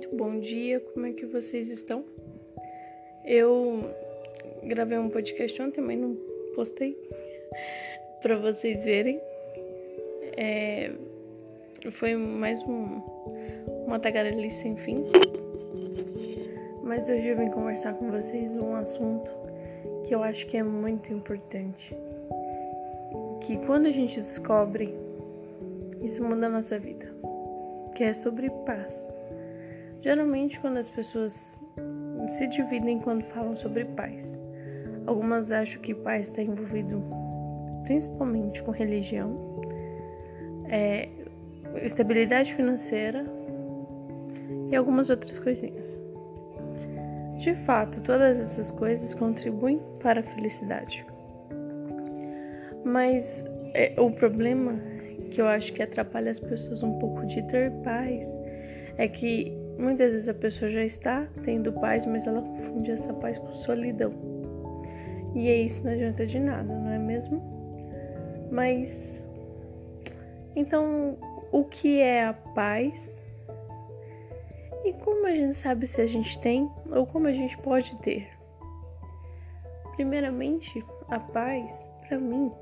muito bom dia, como é que vocês estão? Eu gravei um podcast ontem, mas não postei para vocês verem. É, foi mais um, uma tagarelice sem fim. Mas hoje eu vim conversar com vocês um assunto que eu acho que é muito importante. Que quando a gente descobre, isso muda a nossa vida. Que é sobre paz. Geralmente, quando as pessoas se dividem quando falam sobre paz, algumas acham que paz está envolvido principalmente com religião, é, estabilidade financeira e algumas outras coisinhas. De fato, todas essas coisas contribuem para a felicidade. Mas é, o problema que eu acho que atrapalha as pessoas um pouco de ter paz é que Muitas vezes a pessoa já está tendo paz, mas ela confunde essa paz com solidão. E é isso não adianta de nada, não é mesmo? Mas então, o que é a paz? E como a gente sabe se a gente tem ou como a gente pode ter? Primeiramente, a paz, para mim,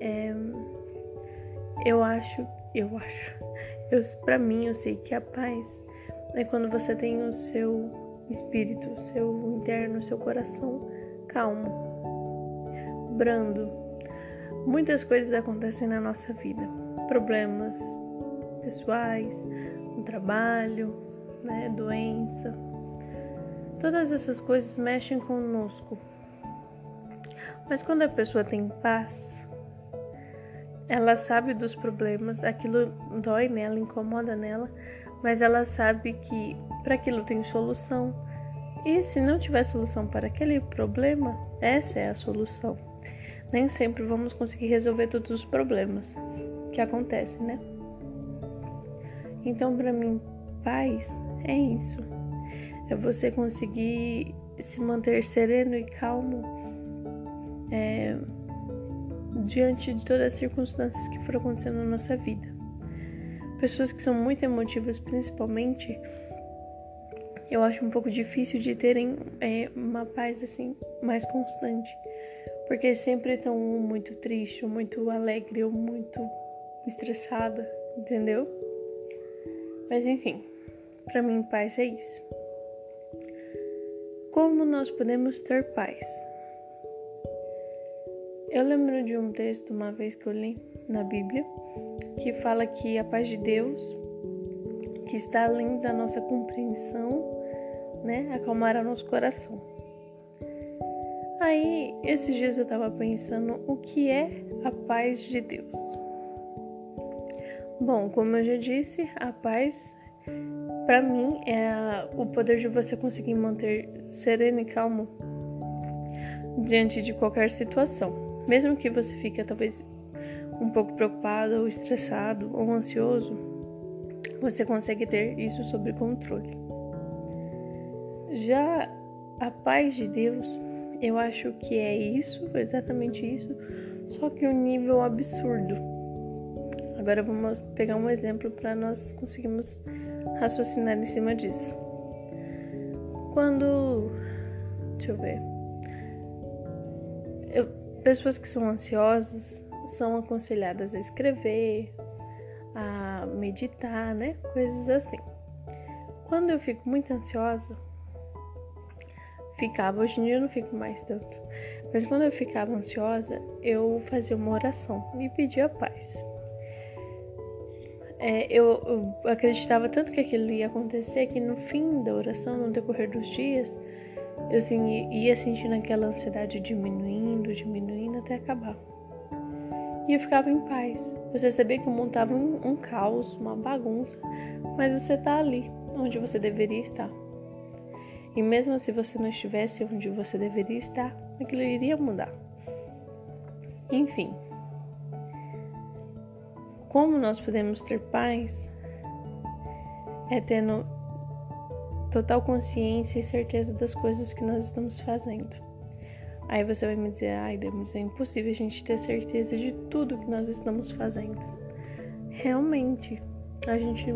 é, eu acho, eu acho eu, para mim, eu sei que a paz é quando você tem o seu espírito, o seu interno, o seu coração calmo, brando. Muitas coisas acontecem na nossa vida, problemas pessoais, no trabalho, né, doença. Todas essas coisas mexem conosco. Mas quando a pessoa tem paz, ela sabe dos problemas, aquilo dói nela, incomoda nela, mas ela sabe que para aquilo tem solução. E se não tiver solução para aquele problema, essa é a solução. Nem sempre vamos conseguir resolver todos os problemas que acontecem, né? Então, para mim, paz é isso. É você conseguir se manter sereno e calmo. É, diante de todas as circunstâncias que foram acontecendo na nossa vida. Pessoas que são muito emotivas, principalmente, eu acho um pouco difícil de terem é, uma paz assim mais constante, porque sempre estão muito triste, ou muito alegre, ou muito estressada, entendeu? Mas enfim, para mim paz é isso. Como nós podemos ter paz? Eu lembro de um texto uma vez que eu li na Bíblia que fala que a paz de Deus, que está além da nossa compreensão, né, acalmará nosso coração. Aí, esses dias eu estava pensando o que é a paz de Deus. Bom, como eu já disse, a paz para mim é o poder de você conseguir manter sereno e calmo diante de qualquer situação. Mesmo que você fique talvez um pouco preocupado ou estressado ou ansioso, você consegue ter isso sob controle. Já a paz de Deus, eu acho que é isso, exatamente isso, só que um nível absurdo. Agora vamos pegar um exemplo para nós conseguirmos raciocinar em cima disso. Quando. Deixa eu ver. Eu, Pessoas que são ansiosas são aconselhadas a escrever, a meditar, né? Coisas assim. Quando eu fico muito ansiosa, ficava, hoje em dia eu não fico mais tanto, mas quando eu ficava ansiosa, eu fazia uma oração e pedia paz. É, eu, eu acreditava tanto que aquilo ia acontecer que no fim da oração, no decorrer dos dias, eu assim, ia sentindo aquela ansiedade diminuindo, diminuindo até acabar. E eu ficava em paz. Você sabia que o mundo estava um, caos, uma bagunça, mas você está ali, onde você deveria estar. E mesmo se você não estivesse onde você deveria estar, aquilo iria mudar. Enfim, como nós podemos ter paz é tendo total consciência e certeza das coisas que nós estamos fazendo. Aí você vai me dizer, ai, mas é impossível a gente ter certeza de tudo que nós estamos fazendo. Realmente, a gente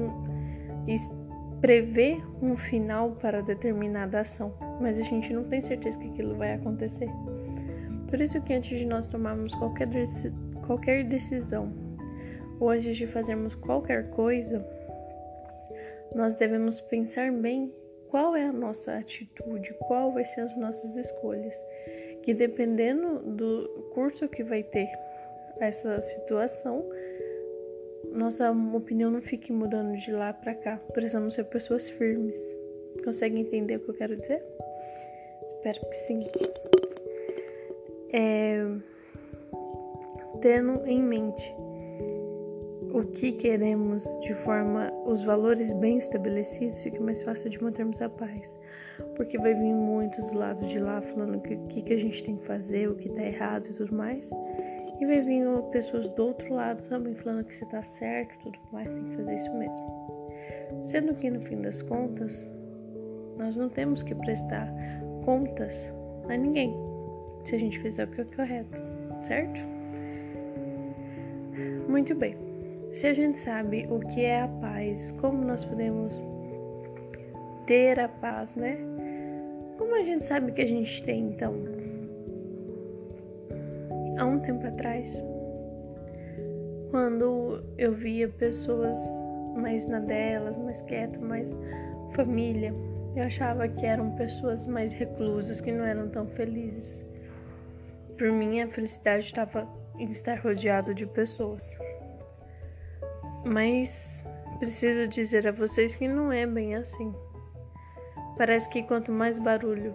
prever um final para determinada ação, mas a gente não tem certeza que aquilo vai acontecer. Por isso que antes de nós tomarmos qualquer, qualquer decisão ou antes de fazermos qualquer coisa, nós devemos pensar bem qual é a nossa atitude, qual vai ser as nossas escolhas, que dependendo do curso que vai ter essa situação, nossa opinião não fique mudando de lá para cá. Precisamos ser pessoas firmes. Consegue entender o que eu quero dizer? Espero que sim. É, tendo em mente o que queremos de forma os valores bem estabelecidos, fica mais fácil de mantermos a paz. Porque vai vir muitos do lado de lá falando o que, que, que a gente tem que fazer, o que tá errado e tudo mais. E vai vir pessoas do outro lado também falando que você tá certo tudo mais, tem que fazer isso mesmo. Sendo que no fim das contas, nós não temos que prestar contas a ninguém se a gente fizer o que é correto, certo? Muito bem. Se a gente sabe o que é a paz, como nós podemos ter a paz, né? Como a gente sabe que a gente tem então? há um tempo atrás, quando eu via pessoas mais na delas, mais quietas, mais família, eu achava que eram pessoas mais reclusas, que não eram tão felizes. Por mim, a felicidade estava em estar rodeado de pessoas. Mas preciso dizer a vocês que não é bem assim. Parece que quanto mais barulho,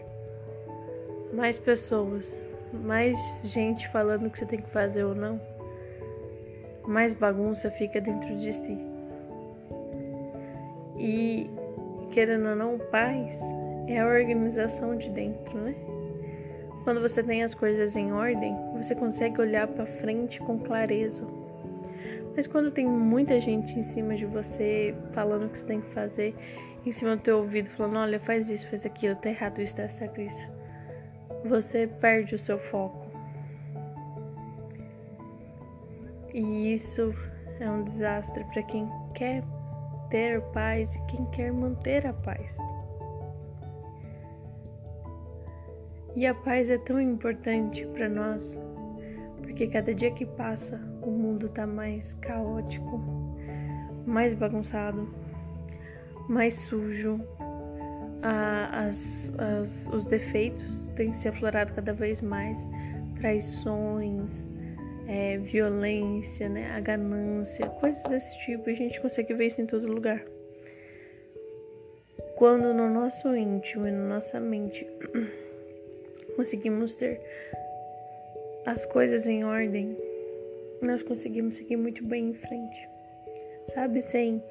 mais pessoas, mais gente falando o que você tem que fazer ou não, mais bagunça fica dentro de si. E querendo ou não, paz é a organização de dentro, né? Quando você tem as coisas em ordem, você consegue olhar para frente com clareza. Mas quando tem muita gente em cima de você falando o que você tem que fazer, em cima do teu ouvido falando, olha, faz isso, faz aquilo, tá errado isso, tá certo isso você perde o seu foco. E isso é um desastre para quem quer ter paz e quem quer manter a paz. E a paz é tão importante para nós, porque cada dia que passa o mundo está mais caótico, mais bagunçado, mais sujo, as, as, os defeitos têm se aflorado cada vez mais, traições, é, violência, né, a ganância, coisas desse tipo, e a gente consegue ver isso em todo lugar. Quando no nosso íntimo e na nossa mente conseguimos ter as coisas em ordem, nós conseguimos seguir muito bem em frente, sabe? Sem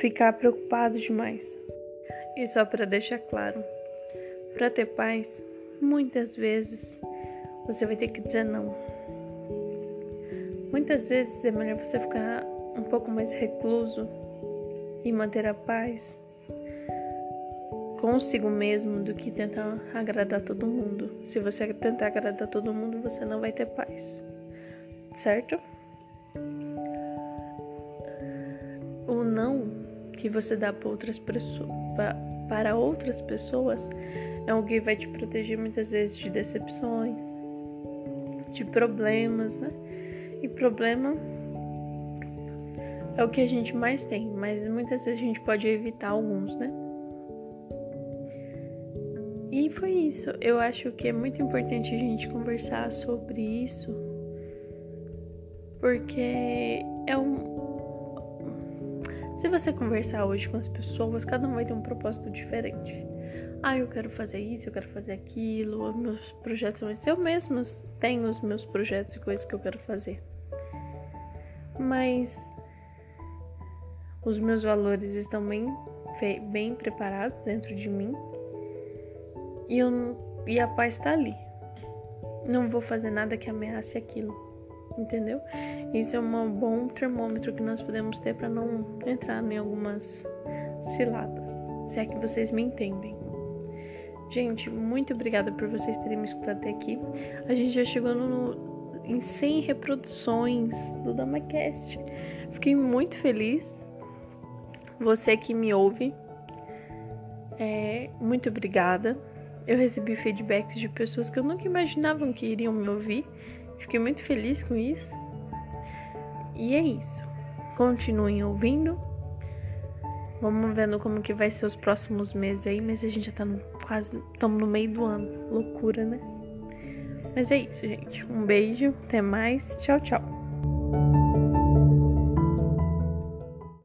ficar preocupados demais. E só para deixar claro, para ter paz, muitas vezes você vai ter que dizer não. Muitas vezes é melhor você ficar um pouco mais recluso e manter a paz consigo mesmo do que tentar agradar todo mundo. Se você tentar agradar todo mundo, você não vai ter paz. Certo? O não que você dá para outras, para outras pessoas é o que vai te proteger muitas vezes de decepções, de problemas, né? E problema é o que a gente mais tem, mas muitas vezes a gente pode evitar alguns, né? E foi isso. Eu acho que é muito importante a gente conversar sobre isso, porque é um, se você conversar hoje com as pessoas, cada um vai ter um propósito diferente. Ah, eu quero fazer isso, eu quero fazer aquilo, meus projetos são esses. Eu mesma tenho os meus projetos e coisas que eu quero fazer. Mas os meus valores estão bem, bem preparados dentro de mim e, eu, e a paz está ali. Não vou fazer nada que ameace aquilo entendeu? Isso é um bom termômetro que nós podemos ter para não entrar em algumas ciladas, se é que vocês me entendem. Gente, muito obrigada por vocês terem me escutado até aqui. A gente já chegou no, em 100 reproduções do DamaCast. Fiquei muito feliz. Você que me ouve, É, muito obrigada. Eu recebi feedbacks de pessoas que eu nunca imaginavam que iriam me ouvir. Fiquei muito feliz com isso. E é isso. Continuem ouvindo. Vamos vendo como que vai ser os próximos meses aí, mas a gente já tá no, quase estamos no meio do ano. Loucura, né? Mas é isso, gente. Um beijo, até mais. Tchau, tchau.